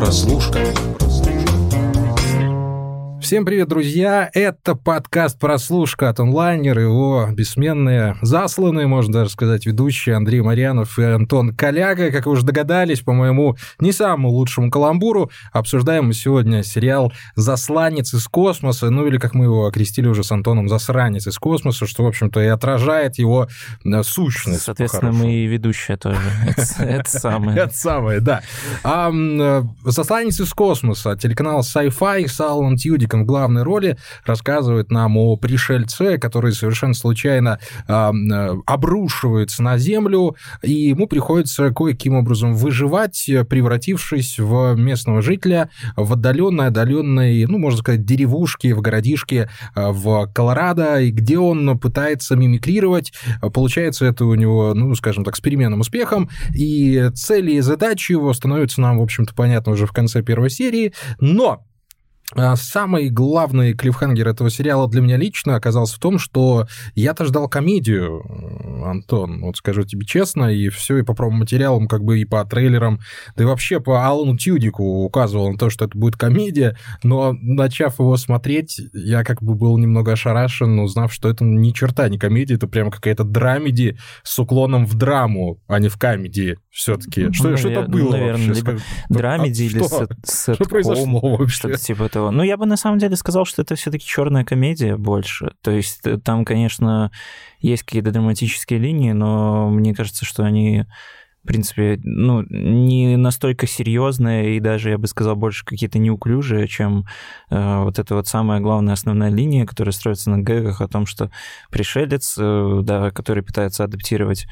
Прослушка. Всем привет, друзья! Это подкаст «Прослушка» от онлайнер, его бессменные, засланные, можно даже сказать, ведущие Андрей Марьянов и Антон Коляга. Как вы уже догадались, по моему не самому лучшему каламбуру, обсуждаем мы сегодня сериал «Засланец из космоса», ну или, как мы его окрестили уже с Антоном, «Засранец из космоса», что, в общем-то, и отражает его э, сущность. Соответственно, мы и ведущие тоже. Это самое. Это самое, да. Э, «Засланец из космоса», телеканал Sci-Fi с Алланом Тьюдиком в главной роли, рассказывает нам о пришельце, который совершенно случайно э, обрушивается на Землю, и ему приходится кое-каким образом выживать, превратившись в местного жителя в отдаленной, отдаленной, ну, можно сказать, деревушке, в городишке в Колорадо, и где он пытается мимикрировать. Получается это у него, ну, скажем так, с переменным успехом, и цели и задачи его становятся нам, в общем-то, понятно уже в конце первой серии, но самый главный клиффхангер этого сериала для меня лично оказался в том, что я-то ждал комедию, Антон, вот скажу тебе честно, и все, и по промо-материалам, как бы и по трейлерам, да и вообще по Алану Тюдику указывал на то, что это будет комедия, но начав его смотреть, я как бы был немного ошарашен, узнав, что это ни черта не комедия, это прямо какая-то драмеди с уклоном в драму, а не в комедии все-таки. Ну, что, навер... что это было наверное, вообще? Либо драмеди а или что? с, Что произошло вообще? Что-то типа этого. Ну, я бы на самом деле сказал, что это все-таки черная комедия больше. То есть э, там, конечно, есть какие-то драматические линии, но мне кажется, что они в принципе, ну, не настолько серьезные и даже, я бы сказал, больше какие-то неуклюжие, чем э, вот эта вот самая главная основная линия, которая строится на гэгах о том, что пришелец, э, да, который пытается адаптировать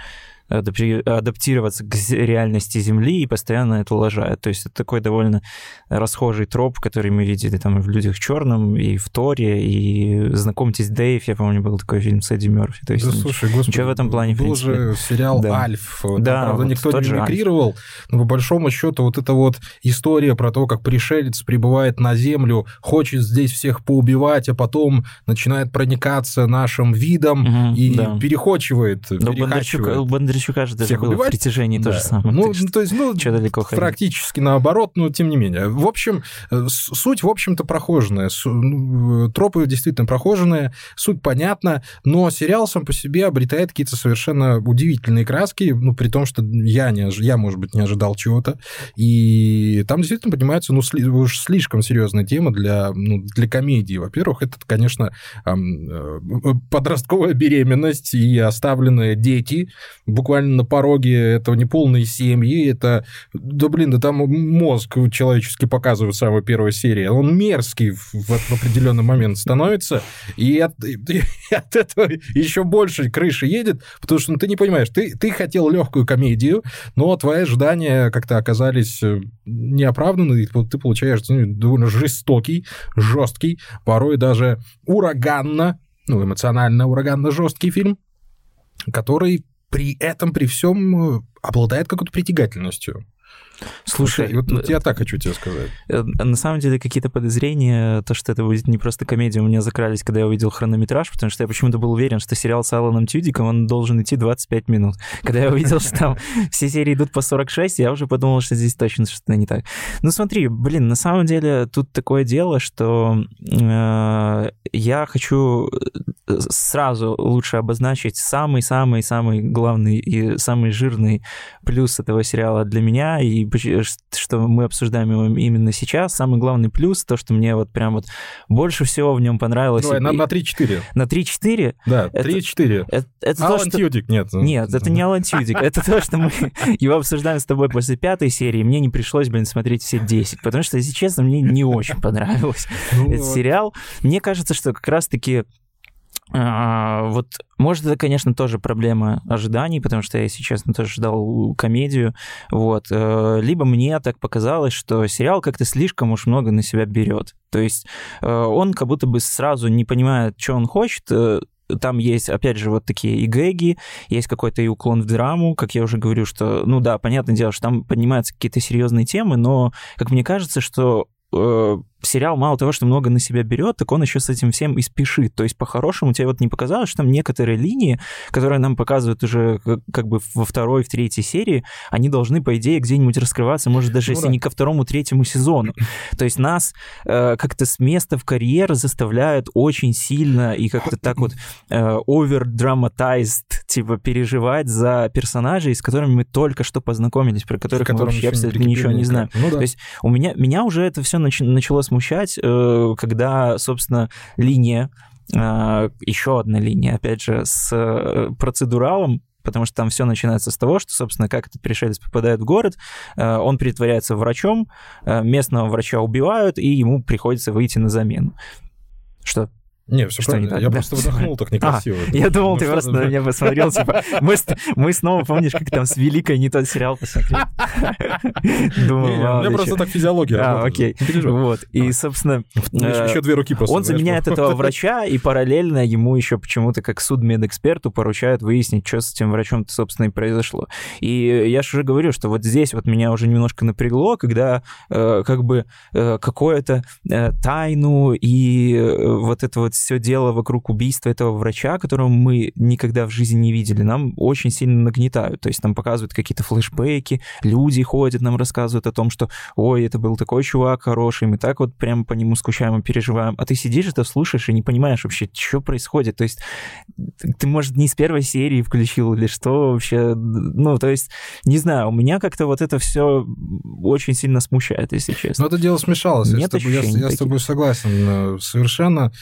адаптироваться к реальности Земли и постоянно это лажает. То есть это такой довольно расхожий троп, который мы видели там и в «Людях в черном», и в «Торе», и «Знакомьтесь, Дэйв», я помню, был такой фильм с Эдди Мерфи. То есть, Да, слушай, господи, ничего в этом плане, в был принципе. же сериал Да. «Альф», там, Да, правда, вот никто не мимикрировал, но по большому счету вот эта вот история про то, как пришелец прибывает на Землю, хочет здесь всех поубивать, а потом начинает проникаться нашим видом Мгм, и да. перехочивает, перехачивает. у Бондарчука же даже было убивать? в притяжении то Да. же самое. Ну, Так что то есть, ну, чё далеко ходить? практически наоборот, но тем не менее. В общем, э, суть, в общем-то, прохоженная. Ну, э, Тропы действительно прохоженные, суть понятна, но сериал сам по себе обретает какие-то совершенно удивительные краски, ну, при том, что я, не, я может быть, не ожидал чего-то. И там действительно поднимается, ну, уж слишком серьезная тема для, ну, для комедии. Во-первых, это, конечно, э, подростковая беременность и оставленные дети буквально на пороге этого неполной семьи. Это, да блин, да там мозг человеческий показывают в самой первой серии. Он мерзкий в, в определенный момент становится, и от, и от этого еще больше крыши едет, потому что ну, ты не понимаешь, ты, ты хотел легкую комедию, но твои ожидания как-то оказались э, неоправданы, и ты получаешь ну, довольно жестокий, жесткий, порой даже ураганно, ну, эмоционально ураганно жесткий фильм, который при этом, при всем э, обладает какой-то притягательностью. Слушай, вот, вот я так хочу тебе сказать. Э, На самом деле какие-то подозрения, то, что это будет не просто комедия, у меня закрались, когда я увидел хронометраж, потому что я почему-то был уверен, что сериал с Аланом Тюдиком, он должен идти 25 минут. Когда я увидел, что там все серии идут по 46, я уже подумал, что здесь точно что-то не так. Ну смотри, блин, на самом деле тут такое дело, что э, я хочу э, сразу лучше обозначить самый-самый-самый главный и самый жирный плюс этого сериала для меня, и поч- что мы обсуждаем его именно сейчас. Самый главный плюс, то, что мне вот прям вот больше всего в нем понравилось. Давай, И- на, на 3-4. на 3-4. Да, Это- 3-4. Это, это то, Алан что... Тьюдик, нет. Нет, это не Алан Тюдик. Это то, что мы его обсуждаем с тобой после пятой серии. Мне не пришлось, блин, смотреть все 10, потому что, если честно, мне не очень понравилось Ну, этот сериал. Мне кажется, что как раз-таки а, вот, может, это, конечно, тоже проблема ожиданий, потому что я, если честно, тоже ждал комедию, вот. э, Либо мне так показалось, что сериал как-то слишком уж много на себя берет. То есть э, он как будто бы сразу не понимает, что он хочет, э, там есть, опять же, вот такие и гэги, есть какой-то и уклон в драму, как я уже говорю, что, ну да, понятное дело, что там поднимаются какие-то серьезные темы, но, как мне кажется, что э, сериал мало того, что много на себя берет, так он еще с этим всем и спешит. То есть, по-хорошему, тебе вот не показалось, что там некоторые линии, которые нам показывают уже как бы во второй, в третьей серии, они должны, по идее, где-нибудь раскрываться, может, даже ну, если да. не ко второму, третьему сезону. То есть нас э, как-то с места в карьер заставляют очень сильно и как-то так вот э, over-dramatized, типа, переживать за персонажей, с которыми мы только что познакомились, про которых мы вообще абсолютно ничего не знаем. Ну, да. То есть у меня, меня уже это все нач- начало смущать, э, когда, собственно, линия, э, еще одна линия, опять же, с э, процедуралом, потому что там все начинается с того, что, собственно, как этот пришелец попадает в город, он притворяется врачом, местного врача убивают, и ему приходится выйти на замену. Что? Не, все что правильно. Не я да. просто вдохнул так некрасиво. А, я думал, ну, ты просто на меня посмотрел, типа, мы, мы снова, помнишь, как там с Великой не тот сериал посмотрели? Думаю, У меня просто так физиология А, окей. Вот, и, собственно... Еще две руки просто. Он заменяет этого врача, и параллельно ему еще почему-то как судмедэксперту поручают выяснить, что с этим врачом-то, собственно, и произошло. И я же уже говорю, что вот здесь вот меня уже немножко напрягло, когда э, как бы э, какое-то э, тайну и вот это вот все дело вокруг убийства этого врача, которого мы никогда в жизни не видели, нам очень сильно нагнетают. То есть нам показывают какие-то флешбеки, люди ходят, нам рассказывают о том, что ой, это был такой чувак хороший, мы так вот прямо по нему скучаем и переживаем. А ты сидишь это слушаешь и не понимаешь вообще, что происходит. То есть ты, может, не с первой серии включил или что вообще. Ну, то есть, не знаю, у меня как-то вот это все очень сильно смущает, если честно. Но это дело смешалось. Нет я, с тобой, я, я с тобой согласен э, совершенно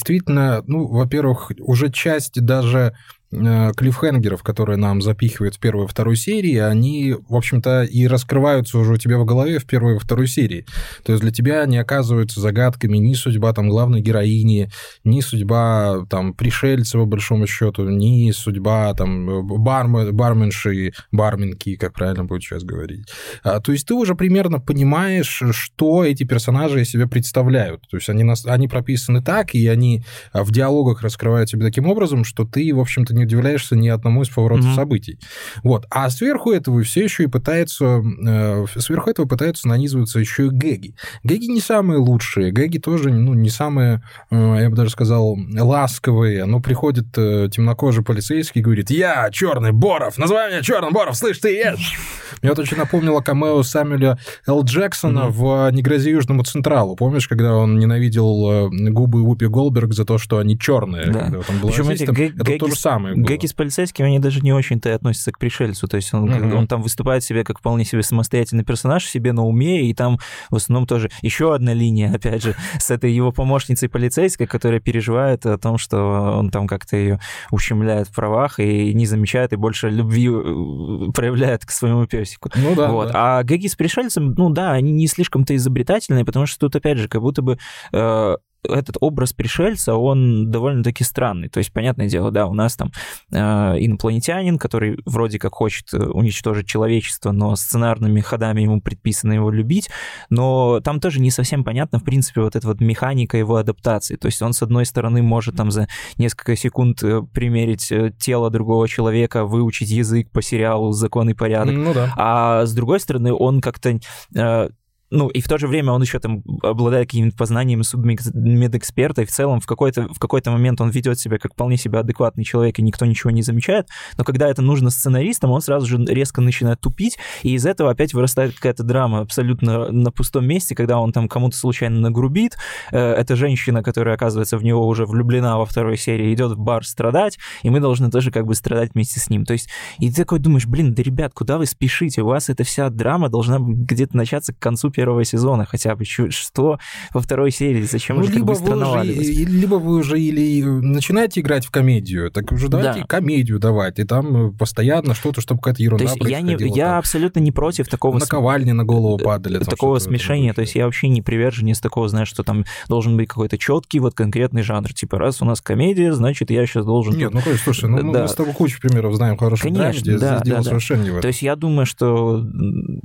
действительно, ну, во-первых, уже часть даже клиффхенгеров, которые нам запихивают в первой и второй серии, они, в общем-то, и раскрываются уже у тебя в голове в первой и второй серии. То есть для тебя не оказываются загадками ни судьба там главной героини, ни судьба там пришельца, по большому счету, ни судьба там бармен, барменши, барменки, как правильно будет сейчас говорить. А, то есть ты уже примерно понимаешь, что эти персонажи себе представляют. То есть они, они прописаны так, и они в диалогах раскрывают себя таким образом, что ты, в общем-то, не удивляешься ни одному из поворотов mm-hmm. событий. Вот. А сверху этого все еще и пытаются, э, сверху этого пытаются нанизываться еще и гэги. Гэги не самые лучшие, гэги тоже ну, не самые, э, я бы даже сказал, ласковые. Но приходит э, темнокожий полицейский и говорит, я черный Боров, называй меня черным Боров, слышь, ты ешь! Мне вот очень напомнило камео Самюэля Л. Джексона mm-hmm. в «Не грози Южному Централу». Помнишь, когда он ненавидел губы Упи Голберг за то, что они черные? Да. Причем эти это гэги, то же самое было. Гэги с полицейскими, они даже не очень-то относятся к пришельцу. То есть он, mm-hmm. он там выступает себе как вполне себе самостоятельный персонаж, себе на уме, и там в основном тоже еще одна линия, опять же, с этой его помощницей полицейской, которая переживает о том, что он там как-то ее ущемляет в правах и не замечает, и больше любви э, проявляет к своему песику. Ну да. Вот. да. А гэги с пришельцем, ну да, они не слишком-то изобретательные, потому что тут, опять же, как будто бы э, этот образ пришельца, он довольно-таки странный. То есть, понятное дело, да, у нас там э, инопланетянин, который вроде как хочет э, уничтожить человечество, но сценарными ходами ему предписано его любить, но там тоже не совсем понятно, в принципе, вот эта вот механика его адаптации. То есть он, с одной стороны, может там за несколько секунд э, примерить э, тело другого человека, выучить язык по сериалу «Закон и порядок», ну, да. а с другой стороны, он как-то ну, и в то же время он еще там обладает какими-то познаниями судмедэксперта, и в целом в какой-то, в какой-то момент он ведет себя как вполне себе адекватный человек, и никто ничего не замечает, но когда это нужно сценаристам, он сразу же резко начинает тупить, и из этого опять вырастает какая-то драма абсолютно на пустом месте, когда он там кому-то случайно нагрубит, э, эта женщина, которая, оказывается, в него уже влюблена во второй серии, идет в бар страдать, и мы должны тоже как бы страдать вместе с ним. То есть, и ты такой думаешь, блин, да, ребят, куда вы спешите? У вас эта вся драма должна где-то начаться к концу первого сезона хотя бы. Что во второй серии? Зачем ну, уже либо так быстро наваливать? Либо вы уже или начинаете играть в комедию, так уже давайте да. комедию давать, и там постоянно что-то, чтобы какая-то ерунда то есть я, не, я абсолютно не против такого... Наковальни на голову падали. Там такого смешения, то есть я вообще не приверженец такого, знаешь, что там должен быть какой-то четкий вот конкретный жанр. Типа, раз у нас комедия, значит, я сейчас должен... Нет, ну, слушай, ну, да. мы с тобой кучу примеров знаем хороших Конечно, драм, где да, да, да. совершенно этом. То есть я думаю, что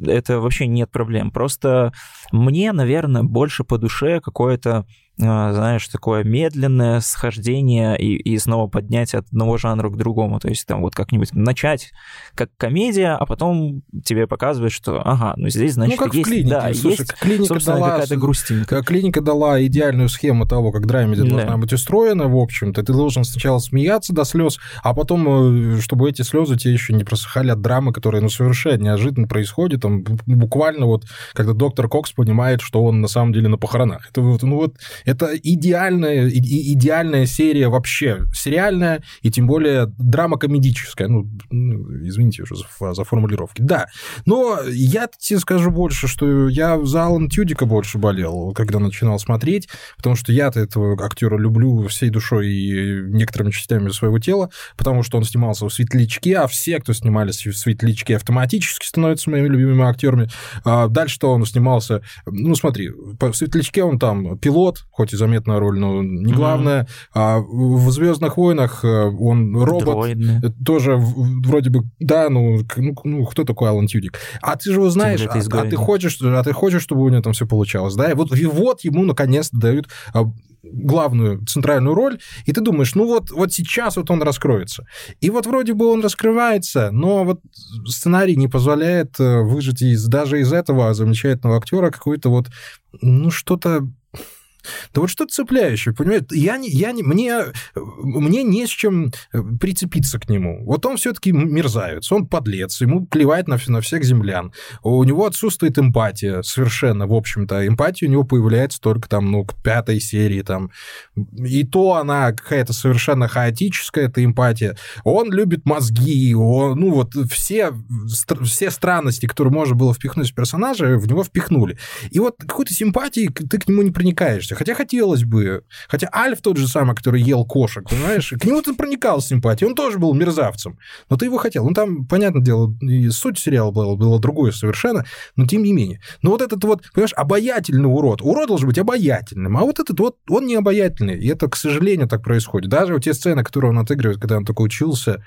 это вообще нет проблем. Просто мне, наверное, больше по душе какое-то знаешь, такое медленное схождение и, и снова поднятие от одного жанра к другому. То есть там вот как-нибудь начать как комедия, а потом тебе показывают, что ага, ну здесь, значит, ну, как есть, в клинике. да, Слушай, есть клиника дала, какая-то грустинка. Клиника дала идеальную схему того, как драмеди да. должна быть устроена, в общем-то. Ты должен сначала смеяться до слез, а потом, э, чтобы эти слезы тебе еще не просыхали от драмы, которая, ну, совершенно неожиданно происходит. Там буквально вот, когда доктор Кокс понимает, что он на самом деле на похоронах. Это вот, ну вот, это идеальная, и, идеальная серия вообще, сериальная, и тем более драма-комедическая. Ну, ну, извините уже за, за формулировки. Да, но я тебе скажу больше, что я за Алан Тюдика больше болел, когда начинал смотреть, потому что я-то этого актера люблю всей душой и некоторыми частями своего тела, потому что он снимался в «Светлячке», а все, кто снимались в «Светлячке», автоматически становятся моими любимыми актерами. А дальше что он снимался? Ну, смотри, в «Светлячке» он там пилот, хоть и заметная роль, но не главное. Mm-hmm. А в «Звездных войнах» э, он робот. Дроидный. Тоже вроде бы, да, ну, ну, ну кто такой Алан Тюдик? А ты же его знаешь, а, а ты хочешь, а ты хочешь, чтобы у него там все получалось, да? И вот, и вот ему наконец-то дают а, главную центральную роль, и ты думаешь, ну вот, вот сейчас вот он раскроется. И вот вроде бы он раскрывается, но вот сценарий не позволяет э, выжить из, даже из этого замечательного актера какой-то вот, ну, что-то да вот что-то цепляющее, понимаете? Я не, я не, мне, мне не с чем э, прицепиться к нему. Вот он все-таки мерзавец, он подлец, ему плевать на, на всех землян. У него отсутствует эмпатия совершенно, в общем-то. Эмпатия у него появляется только там, ну, к пятой серии там. И то она какая-то совершенно хаотическая, эта эмпатия. Он любит мозги, он, ну, вот все, все странности, которые можно было впихнуть в персонажа, в него впихнули. И вот какой-то симпатии ты к нему не проникаешься. Хотя хотелось бы. Хотя Альф тот же самый, который ел кошек, понимаешь? К нему ты проникал с симпатией. Он тоже был мерзавцем. Но ты его хотел. Ну, там, понятное дело, и суть сериала была, была другое совершенно, но тем не менее. Но вот этот вот, понимаешь, обаятельный урод. Урод должен быть обаятельным. А вот этот вот, он не обаятельный. И это, к сожалению, так происходит. Даже вот те сцены, которые он отыгрывает, когда он только учился,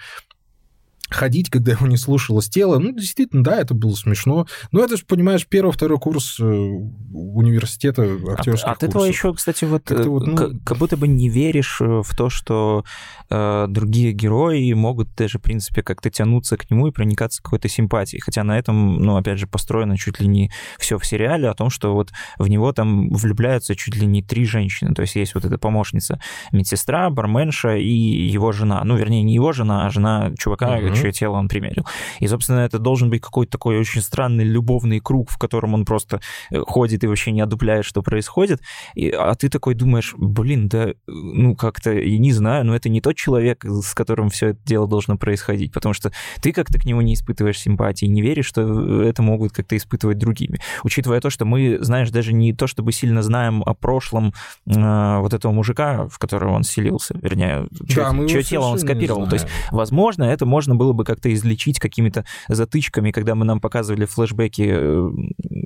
ходить, когда его не слушалось тело. Ну, действительно, да, это было смешно. Но это же, понимаешь, первый-второй курс э, университета актерских От, от этого еще, кстати, вот, вот ну... как, как будто бы не веришь э, в то, что э, другие герои могут даже, в принципе, как-то тянуться к нему и проникаться какой-то симпатией. Хотя на этом, ну, опять же, построено чуть ли не все в сериале о том, что вот в него там влюбляются чуть ли не три женщины. То есть есть вот эта помощница, медсестра, барменша и его жена. Ну, вернее, не его жена, а жена чувака, uh-huh чье тело он примерил. И, собственно, это должен быть какой-то такой очень странный любовный круг, в котором он просто э, ходит и вообще не одупляет, что происходит. И, а ты такой думаешь, блин, да, ну как-то, я не знаю, но это не тот человек, с которым все это дело должно происходить, потому что ты как-то к нему не испытываешь симпатии, не веришь, что это могут как-то испытывать другими. Учитывая то, что мы, знаешь, даже не то, чтобы сильно знаем о прошлом э, вот этого мужика, в которого он селился, вернее, да, чье тело он скопировал. То есть, возможно, это можно было было бы как-то излечить какими-то затычками, когда мы нам показывали флешбеки, э,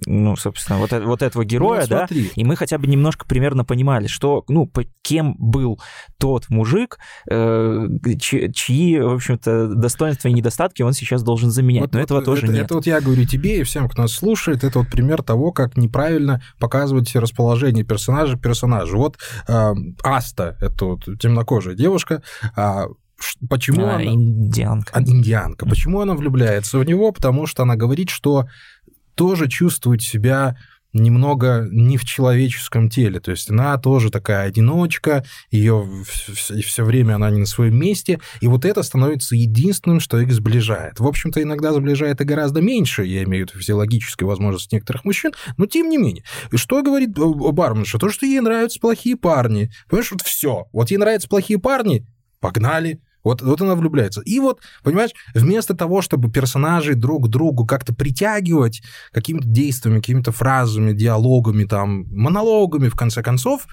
ну, собственно, вот, вот этого героя, ну, да, и мы хотя бы немножко примерно понимали, что, ну, кем был тот мужик, э, чьи, в общем-то, достоинства и недостатки он сейчас должен заменять. Вот, Но этого вот, тоже это, нет. Это вот я говорю тебе и всем, кто нас слушает, это вот пример того, как неправильно показывать расположение персонажа персонажу. Вот э, Аста, это вот темнокожая девушка, э, почему а, она... Индианка. А, индианка. Почему она влюбляется в него? Потому что она говорит, что тоже чувствует себя немного не в человеческом теле. То есть она тоже такая одиночка, ее все время она не на своем месте, и вот это становится единственным, что их сближает. В общем-то, иногда сближает и гораздо меньше, я имею в виду физиологические возможности некоторых мужчин, но тем не менее. И что говорит барменша? То, что ей нравятся плохие парни. Понимаешь, вот все. Вот ей нравятся плохие парни, погнали. Вот, вот она влюбляется. И вот, понимаешь, вместо того, чтобы персонажей друг к другу как-то притягивать какими-то действиями, какими-то фразами, диалогами, там, монологами, в конце концов,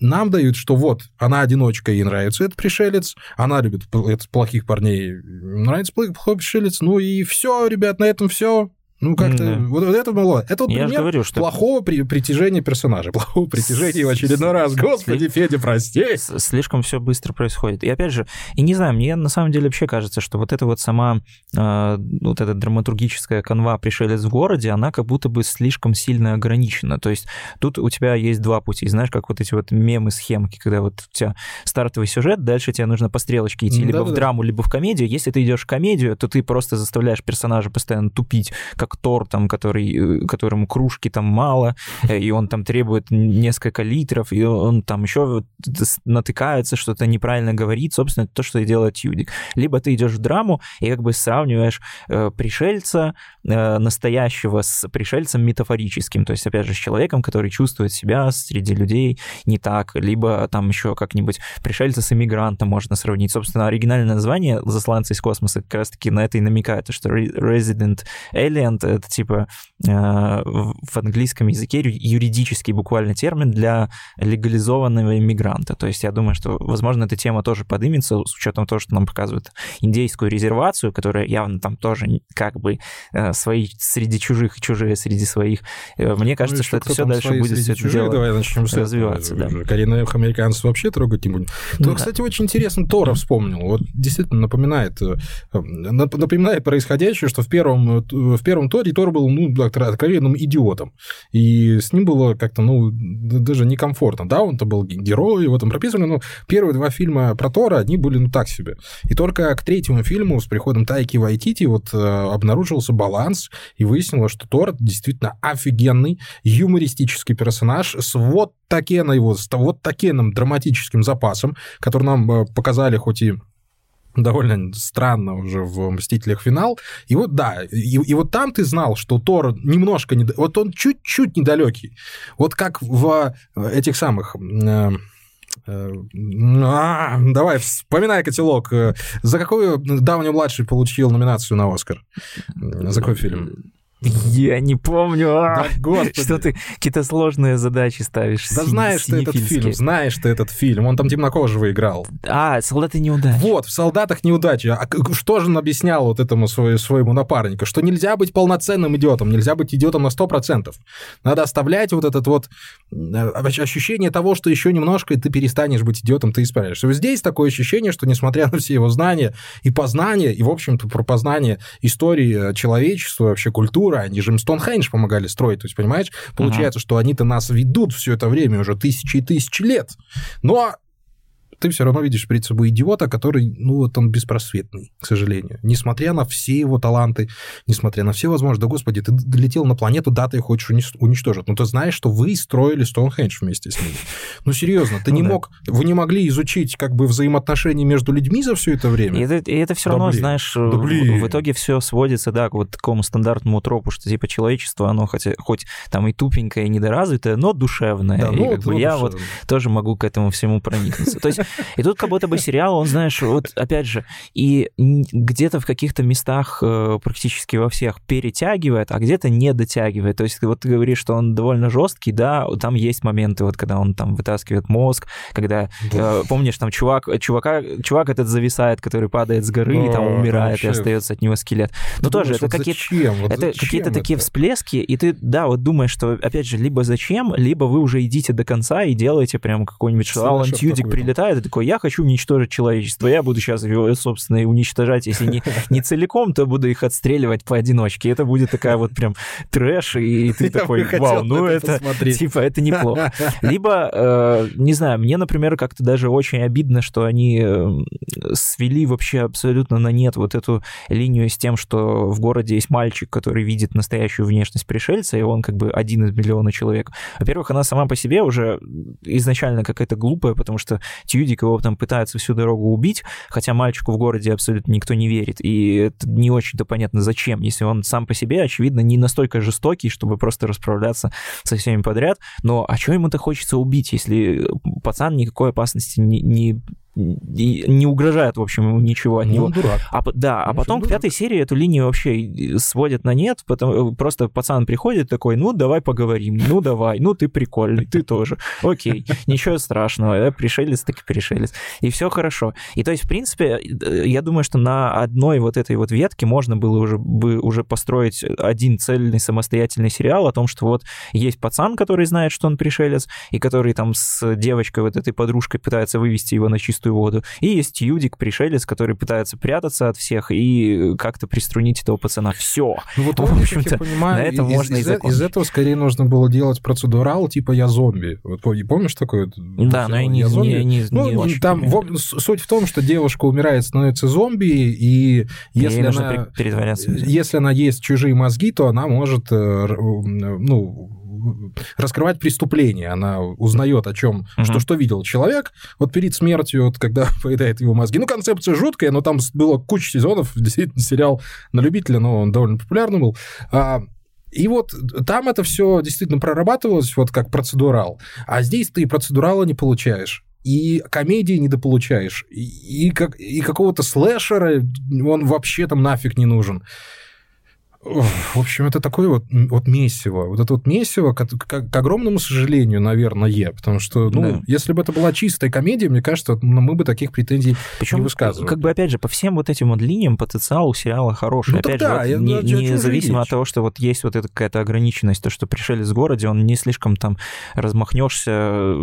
нам дают, что вот, она одиночка, ей нравится этот пришелец, она любит плохих парней, нравится плохой пришелец, ну и все, ребят, на этом все, Ну, как-то... Да. Вот, вот это было... Это вот Я пример говорю, что- плохого при- притяжения персонажа. Плохого притяжения в очередной раз. Господи, Федя, прости. Слишком все быстро происходит. И опять же, и не знаю, мне на самом деле вообще кажется, что вот эта вот сама э, вот эта драматургическая канва «Пришелец в городе», она как будто бы слишком сильно ограничена. То есть тут у тебя есть два пути. Знаешь, как вот эти вот мемы-схемки, когда вот у тебя стартовый сюжет, дальше тебе нужно по стрелочке идти либо в драму, либо в комедию. Если ты идешь в комедию, то ты просто заставляешь персонажа постоянно тупить, как Тор, там, который, э, которому кружки там мало, э, и он там требует несколько литров, и он там еще натыкается, что-то неправильно говорит, собственно, это то, что и делает Юдик. Либо ты идешь в драму и как бы сравниваешь э, пришельца э, настоящего с пришельцем метафорическим, то есть, опять же, с человеком, который чувствует себя среди людей не так, либо там еще как-нибудь пришельца с иммигрантом можно сравнить. Собственно, оригинальное название «Засланцы из космоса» как раз-таки на это и намекает, что Re- Resident Alien — это типа э, в английском языке юридический буквально термин для легализованного иммигранта. То есть я думаю, что, возможно, эта тема тоже подымется с учетом того, что нам показывают индейскую резервацию, которая явно там тоже как бы э, свои среди чужих и чужие среди своих. Э, Мне кажется, Ну, что это все дальше будет всё это дело давай начнем с развиваться, да. Коренных американцев вообще трогать не будем. Ну То, да. кстати, очень интересно, Тора вспомнил. Вот действительно напоминает, нап- напоминает происходящее, что в первом, в первом Торе Тор был, ну, откровенным идиотом. И с ним было как-то, ну, даже некомфортно. Да, он-то был ге- герой, его там прописывали, но первые два фильма про Тора, они были, ну, так себе. И только к третьему фильму с приходом Тайки Вайтити вот э, обнаружился баланс, и выяснилось, что Тор действительно офигенный, юмористический персонаж с вот таким его, с вот таким драматическим запасом, который нам э, показали хоть и довольно странно уже в «Мстителях. Финал». И вот, да, и, и вот там ты знал, что Тор немножко... недо- Вот он чуть-чуть недалекий. Вот как в э, этих самых... э, э, а, давай, вспоминай котелок. Э, За какую Дауни младший получил номинацию на Оскар? За какой фильм? Я не помню. а! Да, господи. Что ты какие-то сложные задачи ставишь. Да сини- знаешь ты этот фильм, знаешь ты этот фильм. Он там темнокожего играл. А, солдаты неудачи. Вот, в «Солдатах неудачи». А что же он объяснял вот этому свое- своему напарнику? Что нельзя быть полноценным идиотом, нельзя быть идиотом на 100%. Надо оставлять вот этот вот э, ощущение того, что еще немножко, и ты перестанешь быть идиотом, ты исправишься. Вот здесь такое ощущение, что несмотря на все его знания и познания, и, в общем-то, про познание истории э, человечества, вообще культуры, они же им Стоунхендж помогали строить, то есть, понимаешь, получается, что они-то нас ведут все это время, уже тысячи и тысячи лет. Но ты все равно видишь перед собой идиота, который, ну, вот он беспросветный, к сожалению. Несмотря на все его таланты, несмотря на все возможности, да, господи, ты долетел на планету, да, ты ее хочешь унич- уничтожить. Но ты знаешь, что вы строили Стоунхендж вместе с ним. Ну, серьезно, ты Ну не да. мог, вы не могли изучить как бы взаимоотношения между людьми за все это И время? это, и это все Да равно, блин, знаешь, да в- блин. в итоге все сводится, да, к вот такому стандартному тропу, что типа человечество, оно хотя, хоть там и тупенькое, и недоразвитое, но душевное. Да, и ну, как бы я вот тоже могу к этому всему проникнуться. То есть, и тут как будто бы сериал, он, знаешь, вот опять же, и где-то в каких-то местах э, практически во всех перетягивает, а где-то не дотягивает. То есть вот ты говоришь, что он довольно жесткий, да, там есть моменты, вот когда он там вытаскивает мозг, когда, э, помнишь, там чувак, чувака, чувак этот зависает, который падает с горы и там умирает, и вообще. остается от него скелет. Но ты тоже думаешь, это вот какие-то? Вот это какие-то такие всплески, и ты, да, вот думаешь, что, опять же, либо зачем, либо вы уже идите до конца и делаете прям какой-нибудь, что Алан Слэшер Тьюдик такой, прилетает и такой, я хочу уничтожить человечество, я буду сейчас его, собственно, и уничтожать, если не, не целиком, то буду их отстреливать поодиночке. Это будет такая вот прям трэш, и ты Я такой, вау, ну это посмотреть». типа, это неплохо. Либо, э, не знаю, мне, например, как-то даже очень обидно, что они э, свели вообще абсолютно на нет вот эту линию с тем, что в городе есть мальчик, который видит настоящую внешность пришельца, и он как бы один из миллиона человек. Во-первых, она сама по себе уже изначально какая-то глупая, потому что Тьюдик его там пытается всю дорогу убить, хотя мальчику в городе абсолютно никто не верит, и это не очень-то понятно, зачем, если он сам по себе, очевидно, не настолько жестокий, чтобы просто расправляться со всеми подряд, но а что ему-то хочется убить, если пацан никакой опасности не, не не угрожает, в общем, ему ничего от Ну, него. дурак. А, да, а Ну, потом к пятой серии эту линию вообще сводят на нет, потому, просто пацан приходит такой, ну, давай поговорим, ну, давай, ну, ты прикольный, ты тоже, окей, ничего страшного, э, пришелец так и пришелец, и все хорошо. И то есть, в принципе, э, я думаю, что на одной вот этой вот ветке можно было уже, бы уже построить один цельный самостоятельный сериал о том, что вот есть пацан, который знает, что он пришелец, и который там с девочкой, вот этой подружкой пытается вывести его на чистую воду, и есть Юдик, пришелец, который пытается прятаться от всех и как-то приструнить этого пацана. Все. Ну вот, В общем-то, понимаю, на этом из, можно и из, из закончить. этого скорее нужно было делать процедурал, типа «Я зомби». Вот пом- помнишь такое? Да, но я не, «Я зомби»? не, не, Ну, не очень там в- суть в том, что девушка умирает, становится зомби, и если Ей она, при- притворяться. если она есть чужие мозги, то она может, э, ну, раскрывать преступление. Она узнает о чем, Мгм. что, что видел человек вот перед смертью, вот, когда поедает его мозги. Ну, концепция жуткая, но там было куча сезонов, действительно, сериал на любителя, но он довольно популярный был. А, и вот там это все действительно прорабатывалось вот как процедурал, а здесь ты процедурала не получаешь. И комедии недополучаешь, и, и, как, и какого-то слэшера он вообще там нафиг не нужен. В общем, это такое вот, вот месиво. Вот это вот месиво, к, к- к огромному сожалению, наверное, потому что, ну, Да. если бы это была чистая комедия, мне кажется, ну, мы бы таких претензий Причем, не высказывали. как бы, опять же, по всем вот этим вот линиям потенциал у сериала хороший. Ну, опять же, да, вот я- не- чё независимо жалеть? от того, что вот есть вот эта какая-то ограниченность, то, что пришелец в городе, он не слишком там размахнешься,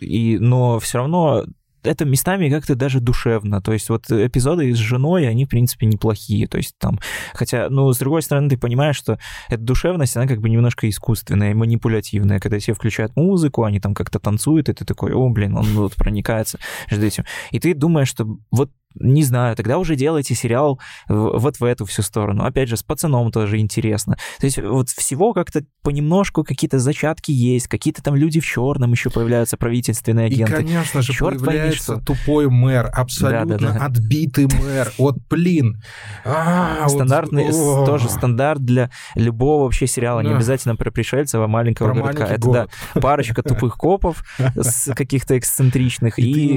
и, но все равно это местами как-то даже душевно. То есть вот эпизоды с женой, они, в принципе, неплохие. То есть там... Хотя, ну, с другой стороны, ты понимаешь, что эта душевность, она как бы немножко искусственная, и манипулятивная. Когда все включают музыку, они там как-то танцуют, и ты такой, о, блин, он вот проникается этим. И ты думаешь, что вот не знаю, тогда уже делайте сериал вот в эту всю сторону. Опять же, с пацаном тоже интересно. То есть вот всего как-то понемножку какие-то зачатки есть, какие-то там люди в черном еще появляются, правительственные И, агенты. конечно же, пойми, появляется что. тупой мэр, абсолютно Да-да-да. отбитый мэр. Вот, блин. А, Стандартный, тоже стандарт для любого вообще сериала, не Да. обязательно про пришельцев, а маленького Про городка. Это город. да, парочка тупых копов с каких-то эксцентричных И, и,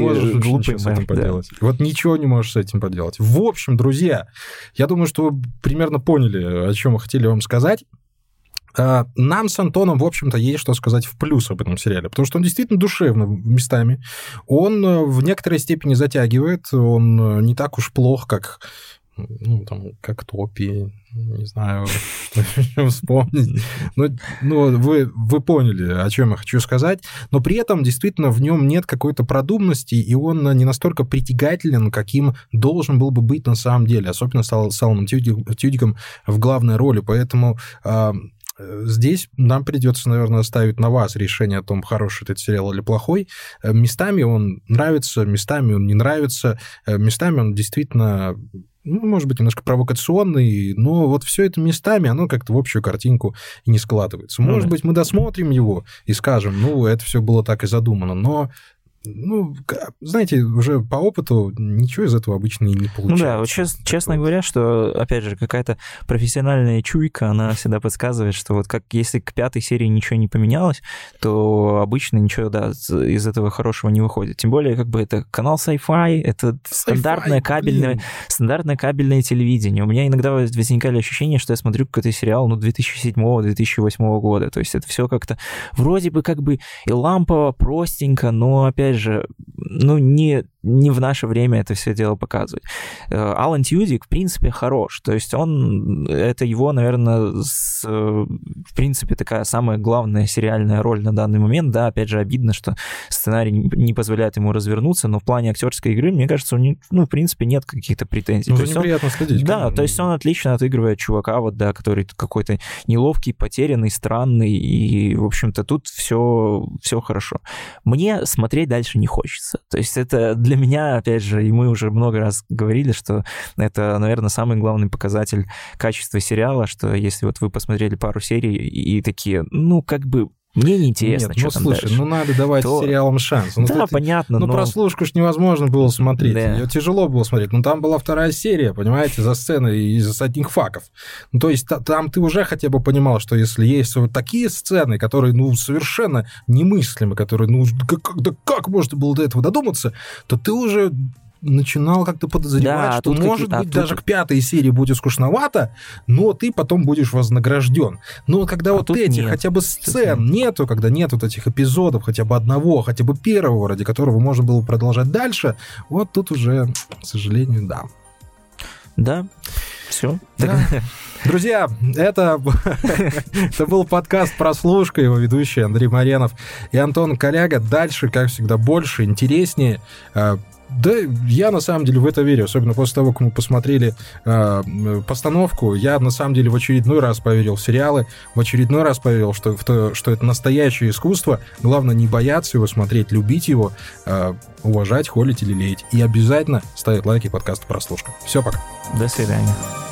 с мэр. да. Вот ничего не можешь с этим поделать. В общем, друзья, я думаю, что вы примерно поняли, о чем мы хотели вам сказать. А, Нам с Антоном, в общем-то, есть что сказать в плюс об этом сериале, потому что он действительно душевно местами. Он э, в некоторой степени затягивает, он э, не так уж плох, как ну, там, как Топи, не знаю, что еще вспомнить. Ну, ну вы, вы поняли, о чем я хочу сказать. Но при этом действительно в нем нет какой-то продуманности, и он не настолько притягателен, каким должен был бы быть на самом деле, особенно с Ал- с Аланом Тюди- Тюдиком в главной роли. Поэтому а, здесь нам придется, наверное, оставить на вас решение о том, хороший этот сериал или плохой. Э, Местами он нравится, местами он не нравится, э, местами он действительно ну, может быть, немножко провокационный, но вот все это местами, оно как-то в общую картинку не складывается. Ну Может быть, мы досмотрим его и скажем, ну, это все было так и задумано, но ну, к- знаете, уже по опыту ничего из этого обычно и не Ну получается. да, вот чес- честно Вот. говоря, что, опять же, какая-то профессиональная чуйка, она всегда подсказывает, что вот как если к пятой серии ничего не поменялось, то обычно ничего, да, из этого хорошего не выходит. Тем более, как бы это канал Sci-Fi, это стандартное Sci-fi, кабельное, блин. стандартное кабельное телевидение. У меня иногда возникали ощущения, что я смотрю какой-то сериал, ну, 2007-2008 года. То есть это все как-то вроде бы как бы и лампово, простенько, но, опять же, ну, не, не в наше время это все дело показывать. Э, Алан Тьюдик, в принципе, хорош. То есть он, это его, наверное, с, э, в принципе, такая самая главная сериальная роль на данный момент. Да, опять же, обидно, что сценарий не позволяет ему развернуться, но в плане актерской игры, мне кажется, у него, ну, в принципе, нет каких-то претензий. Ну, ним он- следить. да, конечно. то есть он отлично отыгрывает чувака, вот, да, который какой-то неловкий, потерянный, странный, и, в общем-то, тут все, все хорошо. Мне смотреть дальше не хочется. То есть это для меня, опять же, и мы уже много раз говорили, что это, наверное, самый главный показатель качества сериала, что если вот вы посмотрели пару серий и такие, ну, как бы мне неинтересно, Нет, что ну там слушай, дальше. ну надо давать то- сериалам шанс. Ну, да, тут- понятно, ну, но... прослушку ж невозможно было смотреть. Да. Ее тяжело было смотреть. Ну, там была вторая серия, понимаете, за сценой из одних факов. Ну, то есть та- там ты уже хотя бы понимал, что если есть вот такие сцены, которые, ну, совершенно немыслимы, которые, ну, как, да как можно было до этого додуматься, то ты уже начинал как-то подозревать, Да, что, тут может быть, тут- даже к пятой серии будет скучновато, но ты потом будешь вознагражден. Но когда А вот тут этих нет. хотя бы сцен нету, когда нет вот этих эпизодов, хотя бы одного, хотя бы первого, ради которого можно было продолжать дальше, вот тут уже, к сожалению, да. Да, все. Да. Друзья, это, это был подкаст «Прослушка», его ведущий Андрей Маренов и Антон Коляга. Дальше, как всегда, больше, интереснее. Да, я на самом деле в это верю, особенно после того, как мы посмотрели м, постановку. Я на самом деле в очередной раз поверил в сериалы, в очередной раз поверил, что, в то, что это настоящее искусство. Главное не бояться его смотреть, любить его, а, уважать, холить или леять. И обязательно ставить лайки подкасту «Прослушка». Все, пока. До свидания.